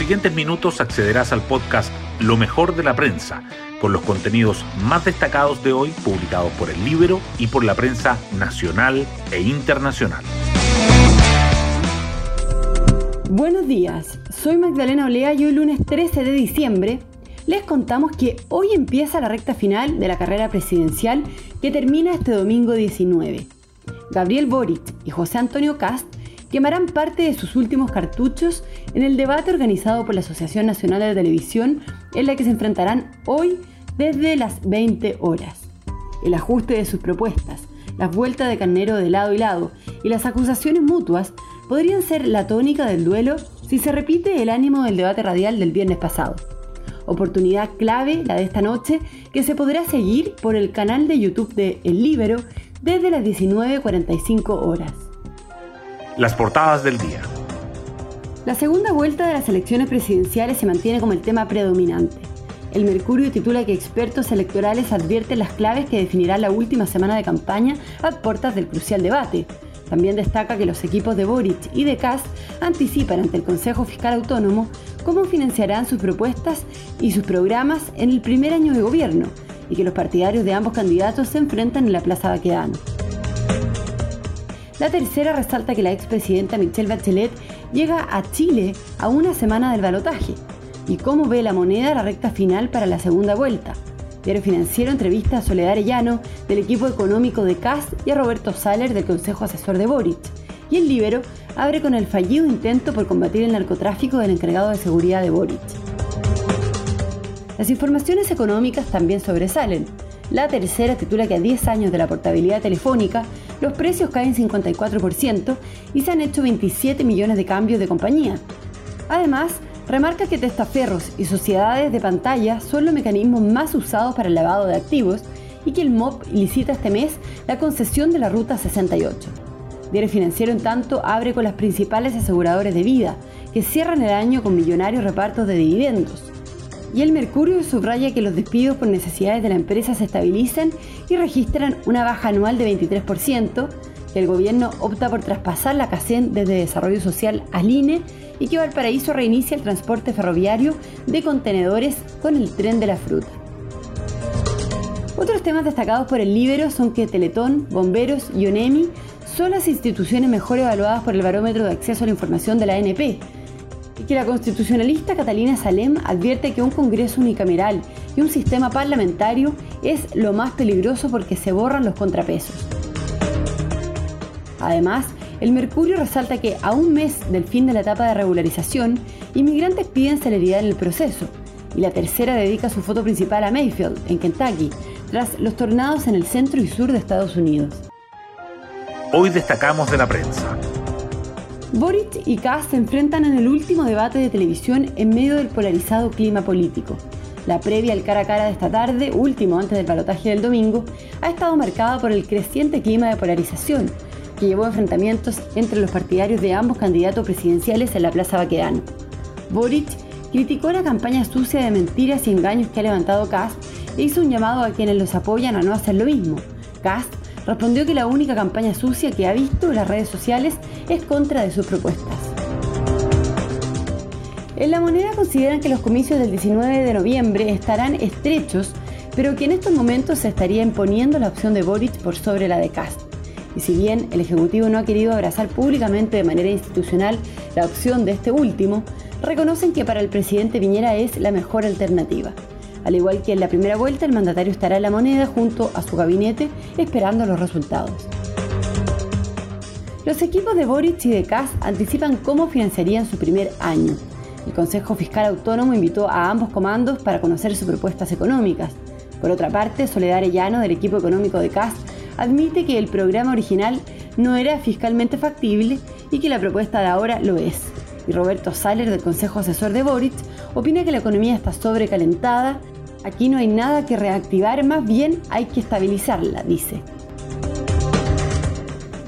siguientes minutos accederás al podcast Lo mejor de la prensa, con los contenidos más destacados de hoy publicados por el libro y por la prensa nacional e internacional. Buenos días, soy Magdalena Olea y hoy lunes 13 de diciembre les contamos que hoy empieza la recta final de la carrera presidencial que termina este domingo 19. Gabriel Boric y José Antonio Cast quemarán parte de sus últimos cartuchos en el debate organizado por la Asociación Nacional de Televisión en la que se enfrentarán hoy desde las 20 horas. El ajuste de sus propuestas, las vueltas de carnero de lado y lado y las acusaciones mutuas podrían ser la tónica del duelo si se repite el ánimo del debate radial del viernes pasado. Oportunidad clave la de esta noche que se podrá seguir por el canal de YouTube de El Libero desde las 19.45 horas. Las portadas del día. La segunda vuelta de las elecciones presidenciales se mantiene como el tema predominante. El Mercurio titula que expertos electorales advierten las claves que definirán la última semana de campaña a puertas del crucial debate. También destaca que los equipos de Boric y de Kass anticipan ante el Consejo Fiscal Autónomo cómo financiarán sus propuestas y sus programas en el primer año de gobierno y que los partidarios de ambos candidatos se enfrentan en la Plaza Baquedano. La tercera resalta que la expresidenta Michelle Bachelet llega a Chile a una semana del balotaje y cómo ve la moneda la recta final para la segunda vuelta. Diario Financiero entrevista a Soledad Arellano del equipo económico de CAS y a Roberto Saller del Consejo Asesor de Boric. Y el Libero abre con el fallido intento por combatir el narcotráfico del encargado de seguridad de Boric. Las informaciones económicas también sobresalen. La tercera titula que a 10 años de la portabilidad telefónica, los precios caen 54% y se han hecho 27 millones de cambios de compañía. Además, remarca que testaferros y sociedades de pantalla son los mecanismos más usados para el lavado de activos y que el MOP licita este mes la concesión de la Ruta 68. Diario Financiero, en tanto, abre con las principales aseguradores de vida, que cierran el año con millonarios repartos de dividendos. Y el Mercurio subraya que los despidos por necesidades de la empresa se estabilizan y registran una baja anual de 23%, que el gobierno opta por traspasar la CACEN desde Desarrollo Social al INE y que Valparaíso reinicia el transporte ferroviario de contenedores con el tren de la fruta. Otros temas destacados por el Libero son que Teletón, Bomberos y ONEMI son las instituciones mejor evaluadas por el Barómetro de Acceso a la Información de la ANP, que la constitucionalista Catalina Salem advierte que un Congreso unicameral y un sistema parlamentario es lo más peligroso porque se borran los contrapesos. Además, el Mercurio resalta que a un mes del fin de la etapa de regularización, inmigrantes piden celeridad en el proceso, y la tercera dedica su foto principal a Mayfield, en Kentucky, tras los tornados en el centro y sur de Estados Unidos. Hoy destacamos de la prensa. Boric y Kass se enfrentan en el último debate de televisión en medio del polarizado clima político. La previa al cara a cara de esta tarde, último antes del balotaje del domingo, ha estado marcada por el creciente clima de polarización, que llevó a enfrentamientos entre los partidarios de ambos candidatos presidenciales en la Plaza Baquedano. Boric criticó la campaña sucia de mentiras y engaños que ha levantado Kass e hizo un llamado a quienes los apoyan a no hacer lo mismo. Kass respondió que la única campaña sucia que ha visto en las redes sociales es contra de sus propuestas. En la moneda consideran que los comicios del 19 de noviembre estarán estrechos, pero que en estos momentos se estaría imponiendo la opción de Boric por sobre la de Cast. Y si bien el Ejecutivo no ha querido abrazar públicamente de manera institucional la opción de este último, reconocen que para el presidente Viñera es la mejor alternativa. Al igual que en la primera vuelta, el mandatario estará en la moneda junto a su gabinete esperando los resultados. Los equipos de Boric y de Kass anticipan cómo financiarían su primer año. El Consejo Fiscal Autónomo invitó a ambos comandos para conocer sus propuestas económicas. Por otra parte, Soledad Arellano, del equipo económico de CAS, admite que el programa original no era fiscalmente factible y que la propuesta de ahora lo es. Y Roberto Saller, del Consejo Asesor de Boric, opina que la economía está sobrecalentada Aquí no hay nada que reactivar, más bien hay que estabilizarla, dice.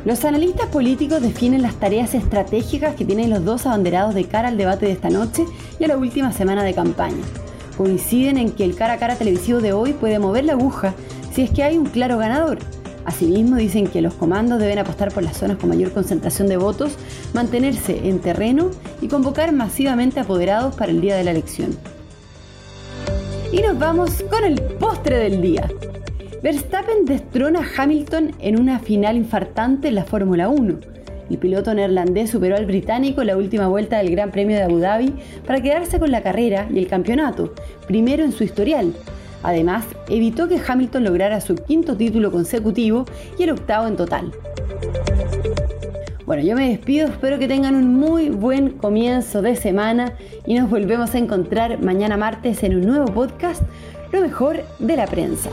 Los analistas políticos definen las tareas estratégicas que tienen los dos abanderados de cara al debate de esta noche y a la última semana de campaña. Coinciden en que el cara a cara televisivo de hoy puede mover la aguja si es que hay un claro ganador. Asimismo, dicen que los comandos deben apostar por las zonas con mayor concentración de votos, mantenerse en terreno y convocar masivamente apoderados para el día de la elección. Y nos vamos con el postre del día. Verstappen destrona a Hamilton en una final infartante en la Fórmula 1. El piloto neerlandés superó al británico en la última vuelta del Gran Premio de Abu Dhabi para quedarse con la carrera y el campeonato, primero en su historial. Además, evitó que Hamilton lograra su quinto título consecutivo y el octavo en total. Bueno, yo me despido, espero que tengan un muy buen comienzo de semana y nos volvemos a encontrar mañana martes en un nuevo podcast, Lo mejor de la prensa.